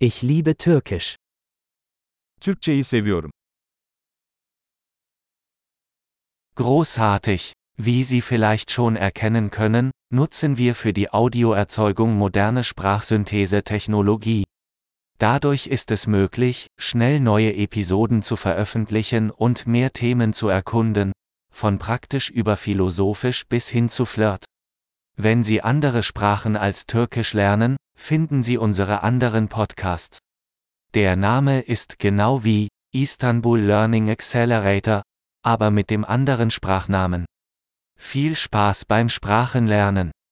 Ich liebe Türkisch. Türkçeyi seviyorum. Großartig! Wie Sie vielleicht schon erkennen können, nutzen wir für die Audioerzeugung moderne Sprachsynthese-Technologie. Dadurch ist es möglich, schnell neue Episoden zu veröffentlichen und mehr Themen zu erkunden, von praktisch über philosophisch bis hin zu Flirt. Wenn Sie andere Sprachen als Türkisch lernen, finden Sie unsere anderen Podcasts. Der Name ist genau wie Istanbul Learning Accelerator, aber mit dem anderen Sprachnamen. Viel Spaß beim Sprachenlernen!